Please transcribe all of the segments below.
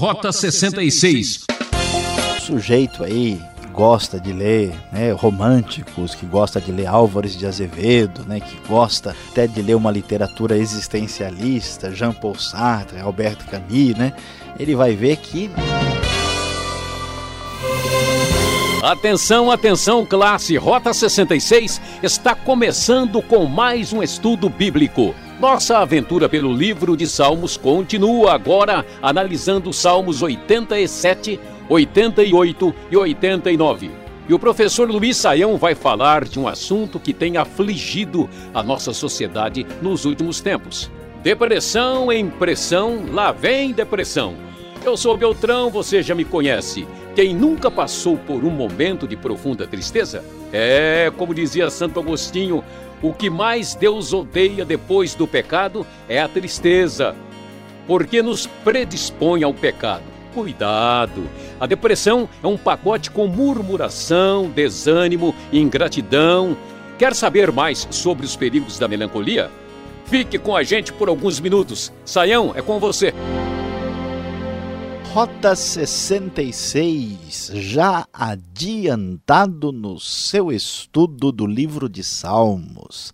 Rota 66. O sujeito aí gosta de ler né, românticos, que gosta de ler Álvares de Azevedo, né, que gosta até de ler uma literatura existencialista, Jean Paul Sartre, Alberto Camus, né, ele vai ver que Atenção, atenção, classe Rota 66 está começando com mais um estudo bíblico. Nossa aventura pelo livro de Salmos continua agora analisando os Salmos 87, 88 e 89. E o professor Luiz Saião vai falar de um assunto que tem afligido a nossa sociedade nos últimos tempos. Depressão em pressão, lá vem depressão. Eu sou Beltrão, você já me conhece. Quem nunca passou por um momento de profunda tristeza? É, como dizia Santo Agostinho, o que mais Deus odeia depois do pecado é a tristeza, porque nos predispõe ao pecado. Cuidado! A depressão é um pacote com murmuração, desânimo, ingratidão. Quer saber mais sobre os perigos da melancolia? Fique com a gente por alguns minutos. Saião, é com você. Rota 66, já adiantado no seu estudo do livro de Salmos.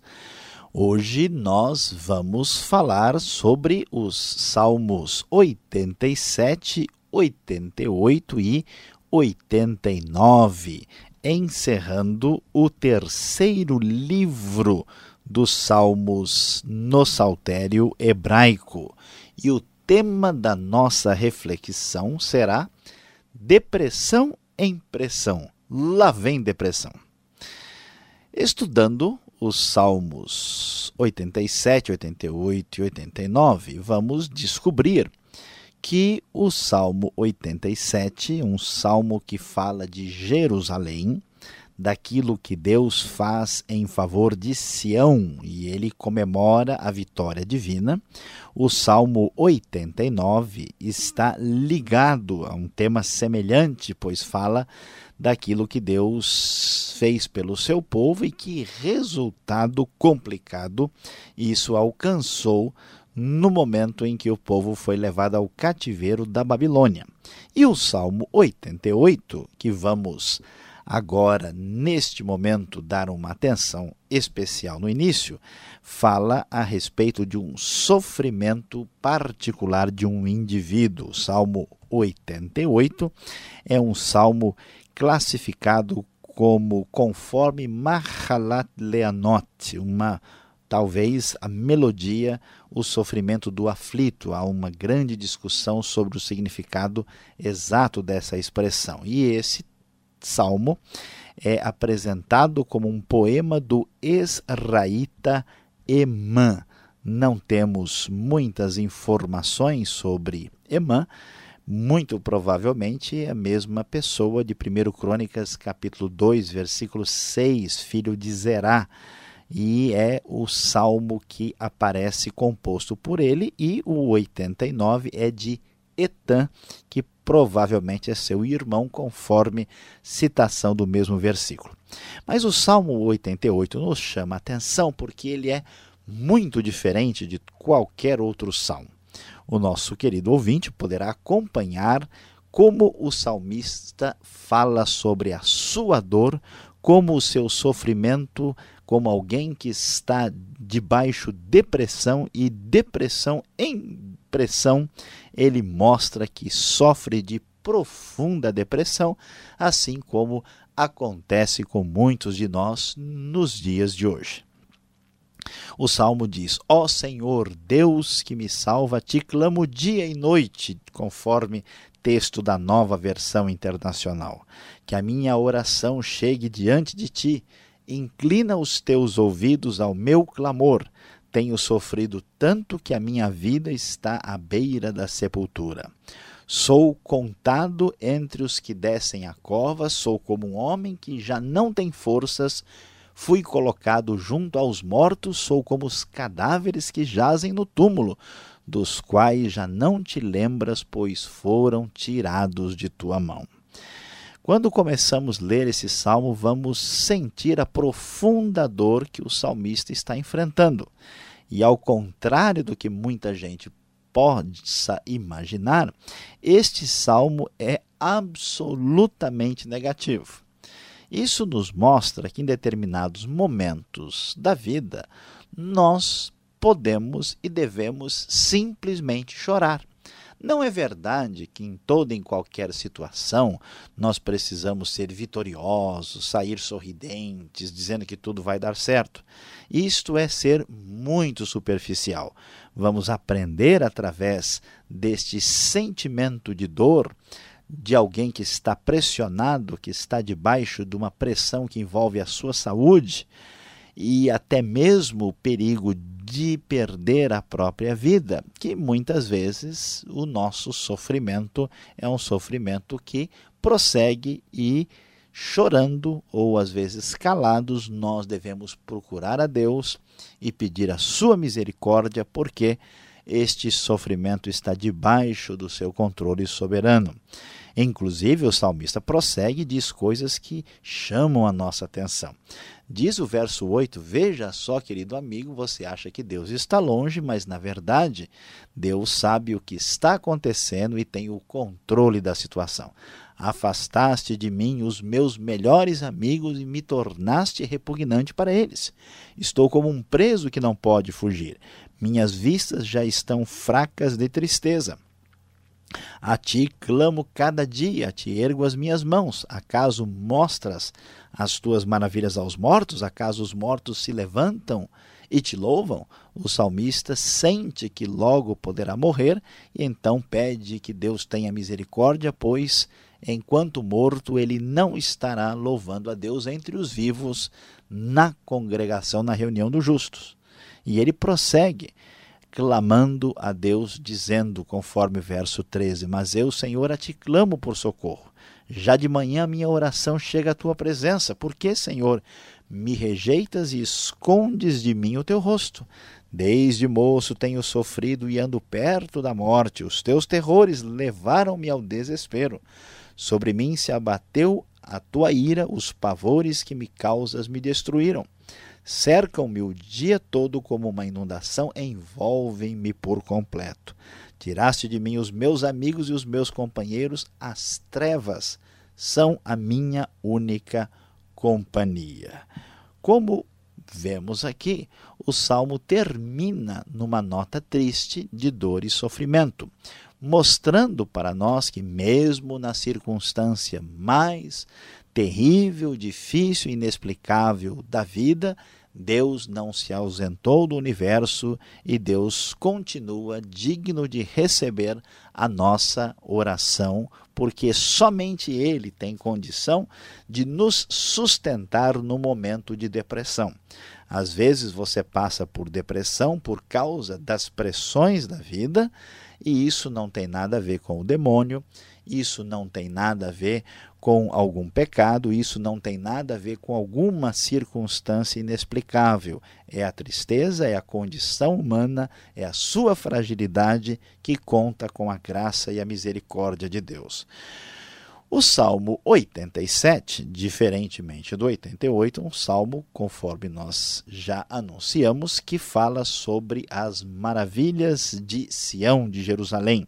Hoje nós vamos falar sobre os Salmos 87, 88 e 89, encerrando o terceiro livro dos Salmos no Saltério hebraico. E o tema da nossa reflexão será depressão em pressão. Lá vem depressão. Estudando os Salmos 87, 88 e 89, vamos descobrir que o Salmo 87, um salmo que fala de Jerusalém, daquilo que Deus faz em favor de Sião e ele comemora a vitória divina. O Salmo 89 está ligado a um tema semelhante, pois fala daquilo que Deus fez pelo seu povo e que resultado complicado isso alcançou no momento em que o povo foi levado ao cativeiro da Babilônia. E o Salmo 88, que vamos agora, neste momento, dar uma atenção especial no início, fala a respeito de um sofrimento particular de um indivíduo. O Salmo 88 é um salmo classificado como conforme Mahalat Leanot, uma talvez a melodia, o sofrimento do aflito. Há uma grande discussão sobre o significado exato dessa expressão. E esse salmo é apresentado como um poema do Esraíta Emã. Não temos muitas informações sobre Emã, muito provavelmente é a mesma pessoa de 1 Crônicas, capítulo 2, versículo 6, filho de Zerá, e é o salmo que aparece composto por ele, e o 89 é de Etan, que provavelmente é seu irmão, conforme citação do mesmo versículo. Mas o Salmo 88 nos chama a atenção porque ele é muito diferente de qualquer outro salmo. O nosso querido ouvinte poderá acompanhar como o salmista fala sobre a sua dor, como o seu sofrimento, como alguém que está debaixo depressão e depressão em pressão, ele mostra que sofre de profunda depressão, assim como acontece com muitos de nós nos dias de hoje. O salmo diz: Ó oh Senhor, Deus que me salva, te clamo dia e noite, conforme texto da nova versão internacional. Que a minha oração chegue diante de ti, inclina os teus ouvidos ao meu clamor tenho sofrido tanto que a minha vida está à beira da sepultura. Sou contado entre os que descem a cova, sou como um homem que já não tem forças. Fui colocado junto aos mortos, sou como os cadáveres que jazem no túmulo, dos quais já não te lembras, pois foram tirados de tua mão. Quando começamos a ler esse salmo, vamos sentir a profunda dor que o salmista está enfrentando. E ao contrário do que muita gente possa imaginar, este salmo é absolutamente negativo. Isso nos mostra que em determinados momentos da vida nós podemos e devemos simplesmente chorar. Não é verdade que em toda e em qualquer situação nós precisamos ser vitoriosos, sair sorridentes, dizendo que tudo vai dar certo. Isto é ser muito superficial. Vamos aprender através deste sentimento de dor de alguém que está pressionado, que está debaixo de uma pressão que envolve a sua saúde e até mesmo o perigo de perder a própria vida, que muitas vezes o nosso sofrimento é um sofrimento que prossegue e chorando ou às vezes calados, nós devemos procurar a Deus e pedir a sua misericórdia, porque este sofrimento está debaixo do seu controle soberano. Inclusive, o salmista prossegue e diz coisas que chamam a nossa atenção. Diz o verso 8: Veja só, querido amigo, você acha que Deus está longe, mas na verdade, Deus sabe o que está acontecendo e tem o controle da situação. Afastaste de mim os meus melhores amigos e me tornaste repugnante para eles. Estou como um preso que não pode fugir. Minhas vistas já estão fracas de tristeza. A ti clamo cada dia, a ti ergo as minhas mãos. Acaso mostras as tuas maravilhas aos mortos? Acaso os mortos se levantam e te louvam? O salmista sente que logo poderá morrer e então pede que Deus tenha misericórdia, pois enquanto morto ele não estará louvando a Deus entre os vivos na congregação, na reunião dos justos. E ele prossegue clamando a Deus, dizendo, conforme verso 13: Mas eu, Senhor, a ti clamo por socorro. Já de manhã minha oração chega à tua presença. Por que, Senhor, me rejeitas e escondes de mim o teu rosto? Desde moço tenho sofrido e ando perto da morte. Os teus terrores levaram-me ao desespero. Sobre mim se abateu a tua ira, os pavores que me causas me destruíram. Cercam-me o dia todo como uma inundação, envolvem-me por completo. Tiraste de mim os meus amigos e os meus companheiros, as trevas são a minha única companhia. Como vemos aqui, o salmo termina numa nota triste de dor e sofrimento, mostrando para nós que, mesmo na circunstância mais terrível, difícil inexplicável da vida, Deus não se ausentou do universo e Deus continua digno de receber a nossa oração, porque somente Ele tem condição de nos sustentar no momento de depressão. Às vezes você passa por depressão por causa das pressões da vida, e isso não tem nada a ver com o demônio, isso não tem nada a ver com algum pecado, isso não tem nada a ver com alguma circunstância inexplicável. É a tristeza, é a condição humana, é a sua fragilidade que conta com a graça e a misericórdia de Deus. O Salmo 87, diferentemente do 88, um salmo, conforme nós já anunciamos, que fala sobre as maravilhas de Sião, de Jerusalém.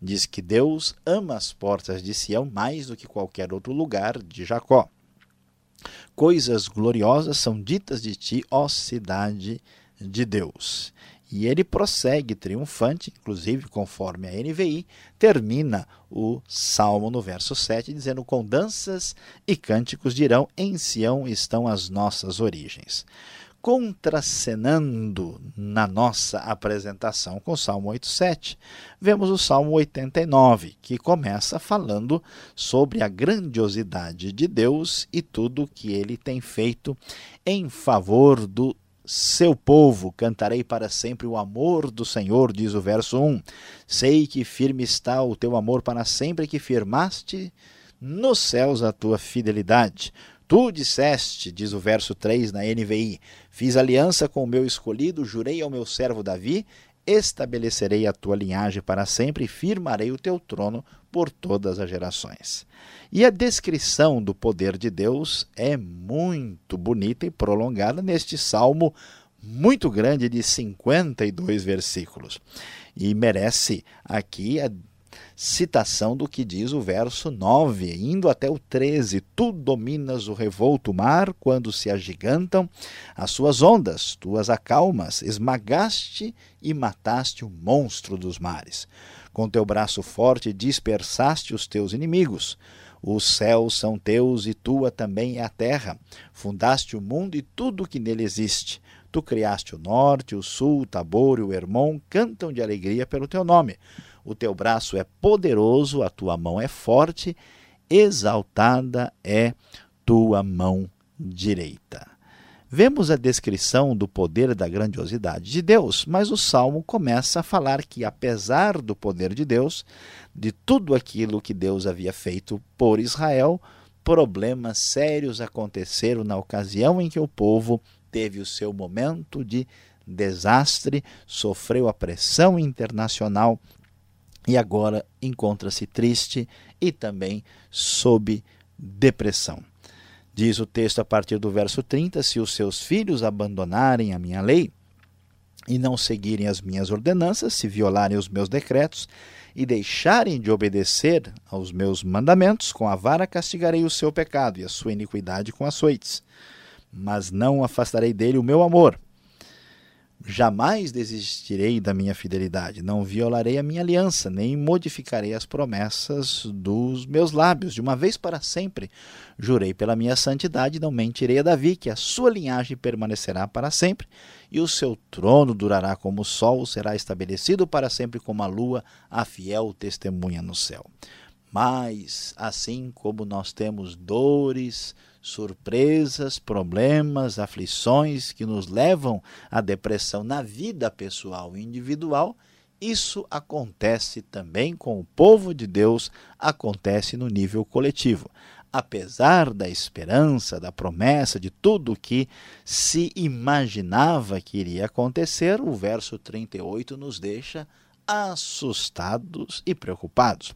Diz que Deus ama as portas de Sião mais do que qualquer outro lugar de Jacó. Coisas gloriosas são ditas de ti, ó cidade de Deus. E ele prossegue triunfante, inclusive conforme a NVI, termina o salmo no verso 7, dizendo: Com danças e cânticos dirão: Em Sião estão as nossas origens contracenando na nossa apresentação com o Salmo 87, vemos o Salmo 89, que começa falando sobre a grandiosidade de Deus e tudo que ele tem feito em favor do seu povo. Cantarei para sempre o amor do Senhor, diz o verso 1. Sei que firme está o teu amor para sempre, que firmaste nos céus a tua fidelidade. Tu disseste, diz o verso 3 na NVI, fiz aliança com o meu escolhido, jurei ao meu servo Davi, estabelecerei a tua linhagem para sempre e firmarei o teu trono por todas as gerações. E a descrição do poder de Deus é muito bonita e prolongada neste salmo muito grande de 52 versículos. E merece aqui a citação do que diz o verso 9, indo até o 13: Tu dominas o revolto mar quando se agigantam as suas ondas, tu as acalmas, esmagaste e mataste o monstro dos mares. Com teu braço forte dispersaste os teus inimigos. Os céus são teus e tua também é a terra. Fundaste o mundo e tudo o que nele existe. Tu criaste o norte, o sul, o Tabor e o Hermon, cantam de alegria pelo teu nome. O teu braço é poderoso, a tua mão é forte, exaltada é tua mão direita. Vemos a descrição do poder e da grandiosidade de Deus, mas o salmo começa a falar que, apesar do poder de Deus, de tudo aquilo que Deus havia feito por Israel, problemas sérios aconteceram na ocasião em que o povo teve o seu momento de desastre, sofreu a pressão internacional e agora encontra-se triste e também sob depressão. Diz o texto a partir do verso 30: Se os seus filhos abandonarem a minha lei e não seguirem as minhas ordenanças, se violarem os meus decretos e deixarem de obedecer aos meus mandamentos, com a vara castigarei o seu pecado e a sua iniquidade com açoites. Mas não afastarei dele o meu amor Jamais desistirei da minha fidelidade, não violarei a minha aliança, nem modificarei as promessas dos meus lábios. De uma vez para sempre, jurei pela minha santidade, não mentirei a Davi, que a sua linhagem permanecerá para sempre, e o seu trono durará como o sol, será estabelecido para sempre como a lua, a fiel testemunha no céu. Mas, assim como nós temos dores, surpresas, problemas, aflições que nos levam à depressão na vida pessoal e individual, isso acontece também com o povo de Deus, acontece no nível coletivo. Apesar da esperança, da promessa, de tudo que se imaginava que iria acontecer, o verso 38 nos deixa assustados e preocupados.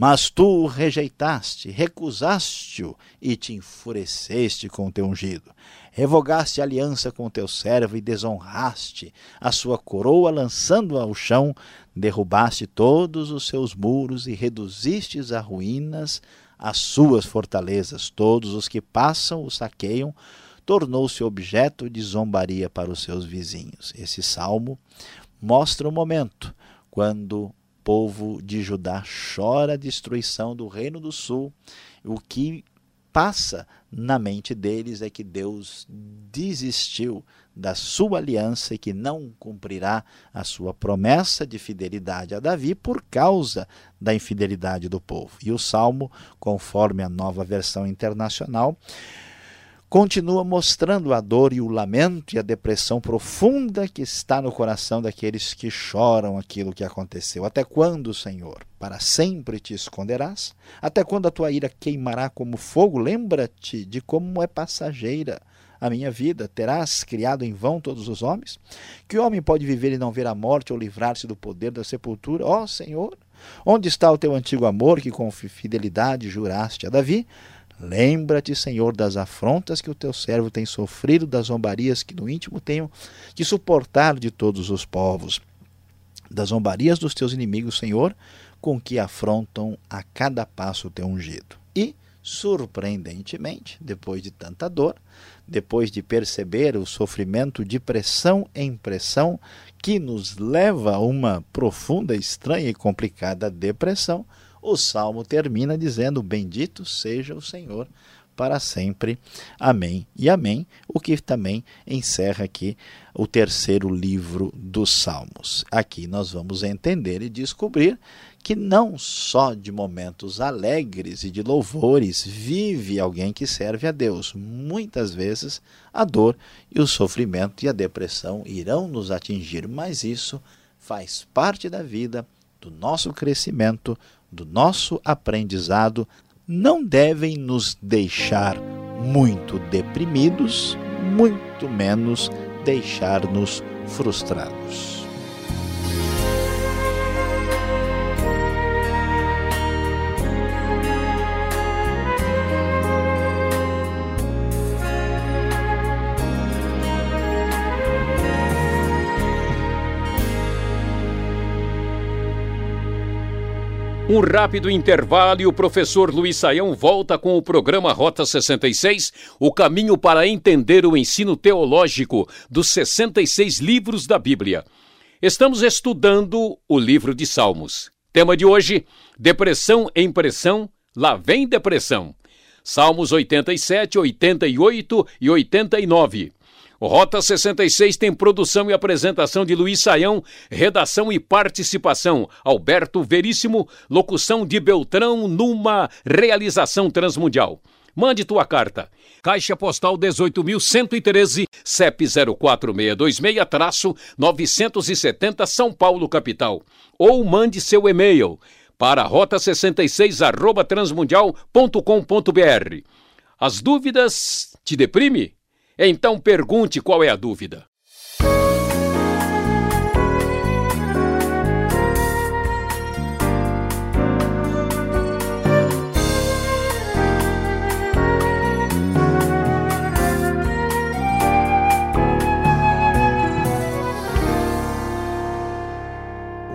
Mas tu o rejeitaste, recusaste-o e te enfureceste com teu ungido. Revogaste a aliança com teu servo e desonraste a sua coroa, lançando-a ao chão, derrubaste todos os seus muros e reduzistes a ruínas as suas fortalezas. Todos os que passam o saqueiam, tornou-se objeto de zombaria para os seus vizinhos. Esse salmo mostra o momento quando povo de Judá chora a destruição do reino do sul, o que passa na mente deles é que Deus desistiu da sua aliança e que não cumprirá a sua promessa de fidelidade a Davi por causa da infidelidade do povo. E o salmo, conforme a nova versão internacional, continua mostrando a dor e o lamento e a depressão profunda que está no coração daqueles que choram aquilo que aconteceu. Até quando, Senhor? Para sempre te esconderás? Até quando a tua ira queimará como fogo? Lembra-te de como é passageira a minha vida. Terás criado em vão todos os homens? Que homem pode viver e não ver a morte ou livrar-se do poder da sepultura? Ó oh, Senhor, onde está o teu antigo amor que com fidelidade juraste a Davi? Lembra-te, Senhor, das afrontas que o teu servo tem sofrido, das zombarias que no íntimo tenho que suportar de todos os povos, das zombarias dos teus inimigos, Senhor, com que afrontam a cada passo o teu ungido. E, surpreendentemente, depois de tanta dor, depois de perceber o sofrimento de pressão em pressão que nos leva a uma profunda, estranha e complicada depressão, o salmo termina dizendo: Bendito seja o Senhor para sempre. Amém e amém. O que também encerra aqui o terceiro livro dos Salmos. Aqui nós vamos entender e descobrir que não só de momentos alegres e de louvores vive alguém que serve a Deus. Muitas vezes a dor e o sofrimento e a depressão irão nos atingir, mas isso faz parte da vida, do nosso crescimento, do nosso aprendizado não devem nos deixar muito deprimidos, muito menos deixar-nos frustrados. Um rápido intervalo e o professor Luiz Saião volta com o programa Rota 66, o caminho para entender o ensino teológico dos 66 livros da Bíblia. Estamos estudando o livro de Salmos. Tema de hoje: Depressão em pressão, lá vem depressão. Salmos 87, 88 e 89. Rota 66 tem produção e apresentação de Luiz Saião, redação e participação Alberto Veríssimo, locução de Beltrão numa realização transmundial. Mande tua carta. Caixa Postal 18.113, CEP 04626-970 São Paulo, capital. Ou mande seu e-mail para rota66 arroba transmundial.com.br. As dúvidas te deprime? Então pergunte qual é a dúvida.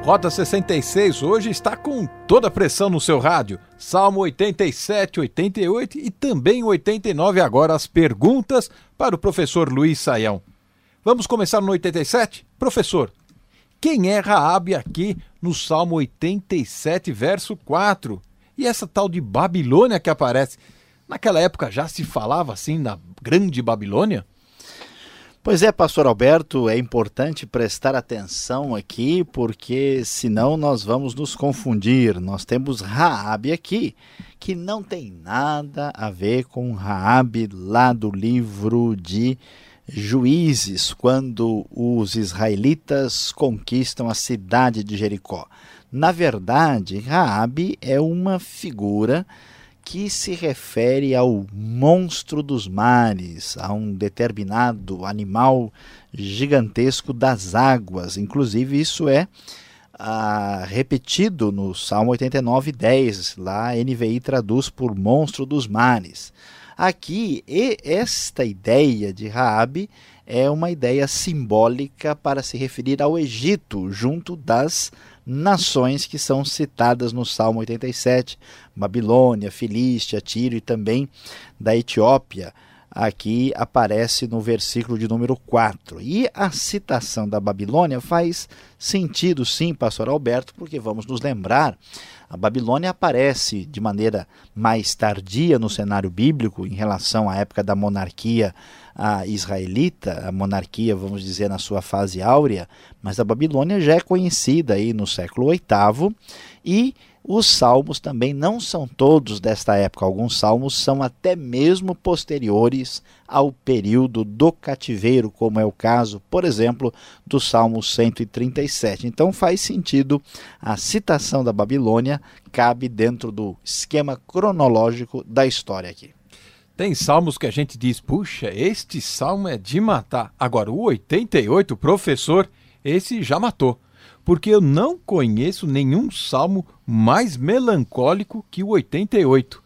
Rota 66 hoje está com toda a pressão no seu rádio. Salmo 87, 88 e também 89 agora as perguntas para o professor Luiz Saião. Vamos começar no 87? Professor, quem é Raabe aqui no Salmo 87, verso 4? E essa tal de Babilônia que aparece, naquela época já se falava assim na Grande Babilônia? Pois é, pastor Alberto, é importante prestar atenção aqui, porque senão nós vamos nos confundir. Nós temos Raabe aqui, que não tem nada a ver com Raabe lá do livro de Juízes, quando os israelitas conquistam a cidade de Jericó. Na verdade, Raabe é uma figura que se refere ao monstro dos mares, a um determinado animal gigantesco das águas. Inclusive, isso é ah, repetido no Salmo 89, 10. Lá NVI traduz por monstro dos mares. Aqui, esta ideia de Raabe é uma ideia simbólica para se referir ao Egito, junto das nações que são citadas no Salmo 87, Babilônia, Filístia, Tiro e também da Etiópia. Aqui aparece no versículo de número 4. E a citação da Babilônia faz sentido, sim, pastor Alberto, porque vamos nos lembrar a Babilônia aparece de maneira mais tardia no cenário bíblico em relação à época da monarquia a israelita, a monarquia, vamos dizer, na sua fase áurea, mas a Babilônia já é conhecida aí no século VIII e os salmos também não são todos desta época, alguns salmos são até mesmo posteriores ao período do cativeiro, como é o caso, por exemplo, do Salmo 137. Então faz sentido a citação da Babilônia, cabe dentro do esquema cronológico da história aqui. Tem salmos que a gente diz, puxa, este salmo é de matar. Agora, o 88, professor, esse já matou. Porque eu não conheço nenhum salmo mais melancólico que o 88.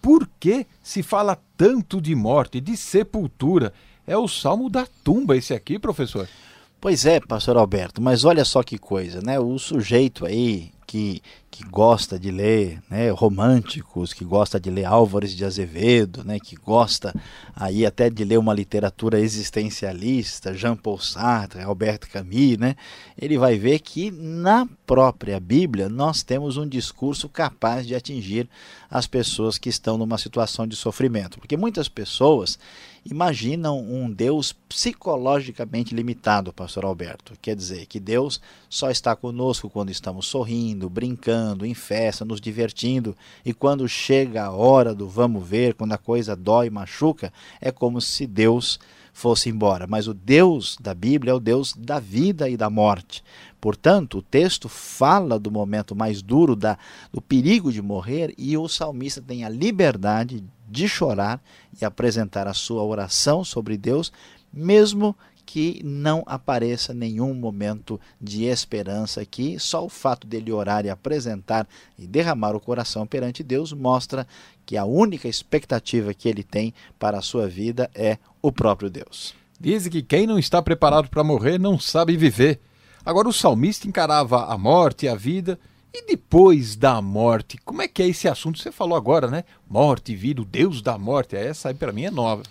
Por que se fala tanto de morte, de sepultura? É o salmo da tumba esse aqui, professor? Pois é, pastor Alberto, mas olha só que coisa, né? O sujeito aí que, que gosta de ler né, românticos, que gosta de ler Álvares de Azevedo, né, que gosta aí até de ler uma literatura existencialista, Jean-Paul Sartre, Albert Camus, né, ele vai ver que na própria Bíblia nós temos um discurso capaz de atingir as pessoas que estão numa situação de sofrimento. Porque muitas pessoas imaginam um Deus psicologicamente limitado, pastor Alberto. Quer dizer, que Deus só está conosco quando estamos sorrindo, brincando, em festa, nos divertindo, e quando chega a hora do vamos ver, quando a coisa dói, machuca, é como se Deus fosse embora. Mas o Deus da Bíblia é o Deus da vida e da morte. Portanto, o texto fala do momento mais duro, da, do perigo de morrer, e o salmista tem a liberdade de chorar e apresentar a sua oração sobre Deus, mesmo que não apareça nenhum momento de esperança aqui, só o fato dele orar e apresentar e derramar o coração perante Deus mostra que a única expectativa que ele tem para a sua vida é o próprio Deus. Diz que quem não está preparado para morrer não sabe viver. Agora o salmista encarava a morte e a vida E depois da morte, como é que é esse assunto? Você falou agora, né? Morte, vida, o Deus da morte. Essa aí para mim é nova.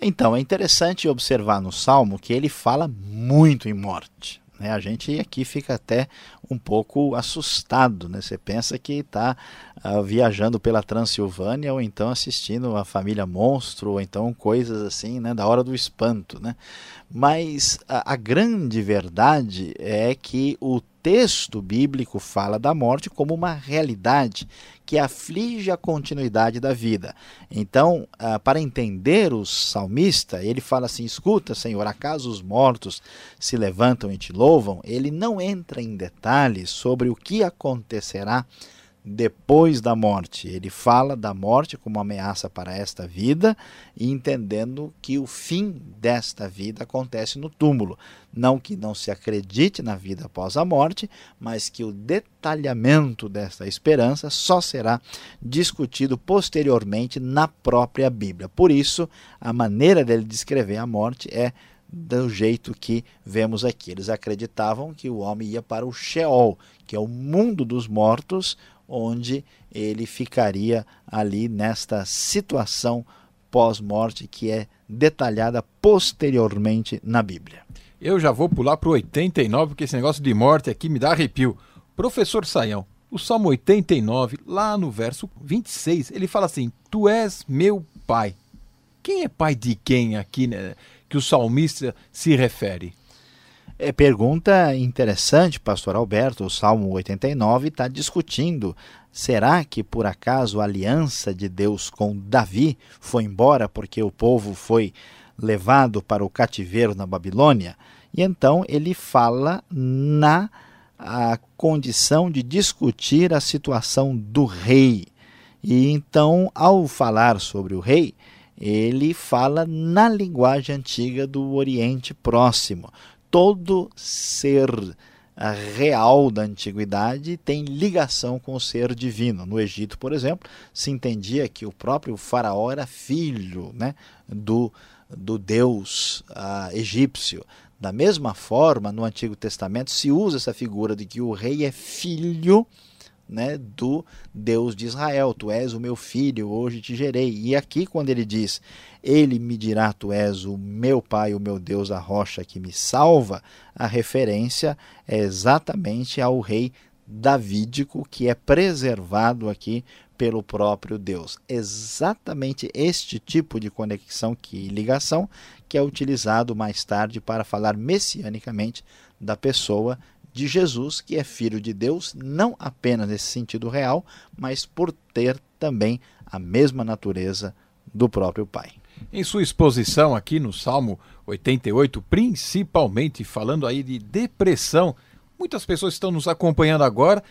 Então, é interessante observar no Salmo que ele fala muito em morte. Né? A gente aqui fica até um pouco assustado. Né? Você pensa que está uh, ah, viajando pela Transilvânia ou então assistindo a Família Monstro ou então coisas assim né? da hora do espanto. Né? Mas a, a grande verdade é que o texto bíblico fala da morte como uma realidade que aflige a continuidade da vida. Então, ah, para entender o salmista, ele fala assim: Escuta, Senhor, acaso os mortos se levantam e te louvam? Ele não entra em detalhes sobre o que acontecerá depois da morte. Ele fala da morte como ameaça para esta vida e entendendo que o fim desta vida acontece no túmulo. Não que não se acredite na vida após a morte, mas que o detalhamento desta esperança só será discutido posteriormente na própria Bíblia. Por isso, a maneira dele descrever a morte é do jeito que vemos aqui. Eles acreditavam que o homem ia para o Sheol, que é o mundo dos mortos, onde ele ficaria ali nesta situação pós-morte que é detalhada posteriormente na Bíblia. Eu já vou pular para o 89, porque esse negócio de morte aqui me dá arrepio. Professor Saião, o Salmo 89, lá no verso 26, ele fala assim: Tu és meu pai. Quem é pai de quem aqui né, que o salmista se refere? É pergunta interessante, pastor Alberto. O Salmo 89 está discutindo: será que por acaso a aliança de Deus com Davi foi embora porque o povo foi levado para o cativeiro na Babilônia? E então ele fala na condição de discutir a situação do rei. E então, ao falar sobre o rei, ele fala na linguagem antiga do Oriente Próximo todo ser real da antiguidade tem ligação com o ser divino. No Egito, por exemplo, se entendia que o próprio faraó era filho né, do, do deus uh, egípcio. Da mesma forma, no Antigo Testamento se usa essa figura de que o rei é filho né, do Deus de Israel. Tu és o meu filho, hoje te gerei. E aqui, quando ele diz, ele me dirá, tu és o meu pai, o meu Deus, a rocha que me salva, a referência é exatamente ao rei davídico que é preservado aqui pelo próprio Deus. Exatamente este tipo de conexão e ligação que é utilizado mais tarde para falar messianicamente da pessoa de Jesus, que é filho de Deus, não apenas nesse sentido real, mas por ter também a mesma natureza do próprio Pai. Em sua exposição aqui no Salmo 88, principalmente falando aí de depressão, muitas pessoas estão nos acompanhando agora,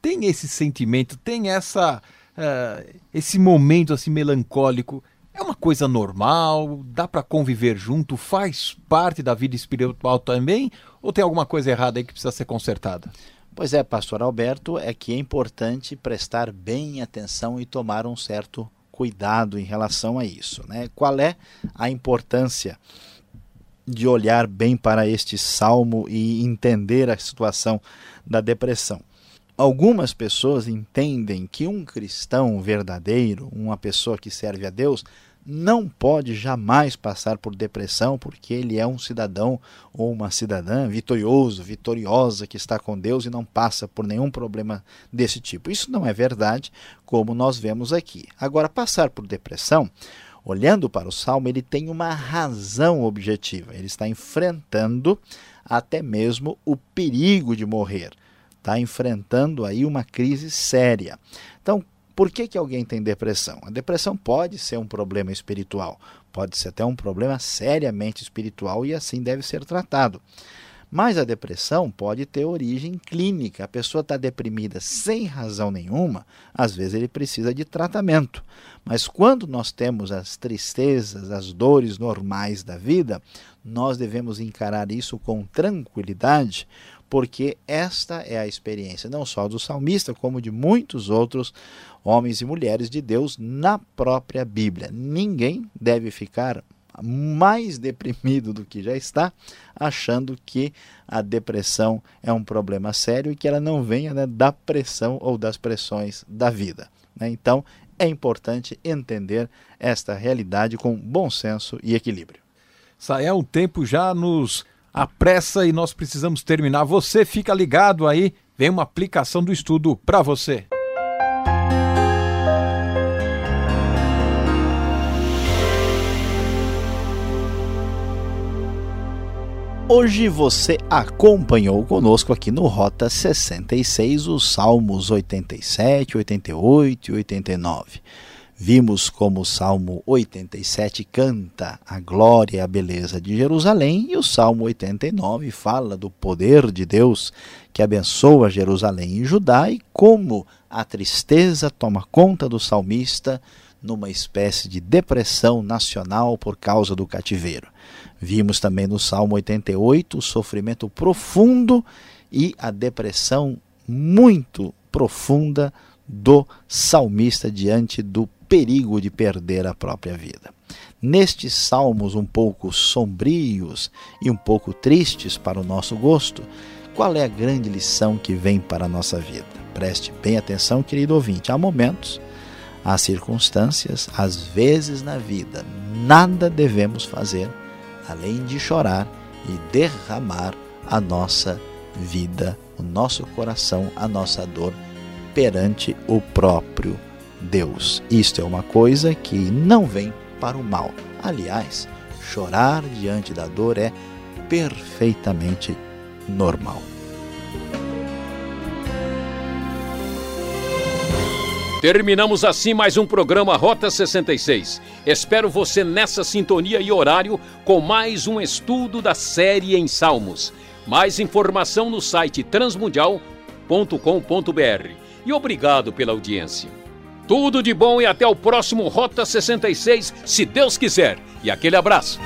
tem esse sentimento, tem essa uh, esse momento assim melancólico. É uma coisa normal, dá para conviver junto, faz parte da vida espiritual também, ou tem alguma coisa errada aí que precisa ser consertada? Pois é, pastor Alberto, é que é importante prestar bem atenção e tomar um certo cuidado em relação a isso. Né? Qual é a importância de olhar bem para este salmo e entender a situação da depressão? Algumas pessoas entendem que um cristão verdadeiro, uma pessoa que serve a Deus, não pode jamais passar por depressão porque ele é um cidadão ou uma cidadã vitorioso, vitoriosa que está com Deus e não passa por nenhum problema desse tipo. Isso não é verdade, como nós vemos aqui. Agora, passar por depressão, olhando para o salmo, ele tem uma razão objetiva. Ele está enfrentando até mesmo o perigo de morrer. Está enfrentando aí uma crise séria. Então, por que, que alguém tem depressão? A depressão pode ser um problema espiritual, pode ser até um problema seriamente espiritual e assim deve ser tratado. Mas a depressão pode ter origem clínica. A pessoa está deprimida sem razão nenhuma, às vezes ele precisa de tratamento. Mas quando nós temos as tristezas, as dores normais da vida, nós devemos encarar isso com tranquilidade, porque esta é a experiência não só do salmista, como de muitos outros homens e mulheres de Deus na própria Bíblia. Ninguém deve ficar mais deprimido do que já está, achando que a depressão é um problema sério e que ela não venha né, da pressão ou das pressões da vida. Né? Então, é importante entender esta realidade com bom senso e equilíbrio. Sael, o tempo já nos apressa e nós precisamos terminar. Você fica ligado aí, vem uma aplicação do estudo para você. Hoje você acompanhou conosco aqui no Rota 66 os Salmos 87, 88 e 89. Vimos como o Salmo 87 canta a glória e a beleza de Jerusalém e o Salmo 89 fala do poder de Deus que abençoa Jerusalém e Judá e como a tristeza toma conta do salmista numa espécie de depressão nacional por causa do cativeiro. Vimos também no Salmo 88 o sofrimento profundo e a depressão muito profunda do salmista diante do perigo de perder a própria vida. Nestes salmos um pouco sombrios e um pouco tristes para o nosso gosto, qual é a grande lição que vem para a nossa vida? Preste bem atenção, querido ouvinte. Há momentos, há circunstâncias, às vezes na vida, nada devemos fazer além de chorar e derramar a nossa vida, o nosso coração, a nossa dor perante o próprio Deus. Isto é uma coisa que não vem para o mal. Aliás, chorar diante da dor é perfeitamente normal. Terminamos assim mais um programa Rota 66. Espero você nessa sintonia e horário com mais um estudo da série em Salmos. Mais informação no site transmundial.com.br. E obrigado pela audiência. Tudo de bom e até o próximo Rota 66, se Deus quiser. E aquele abraço.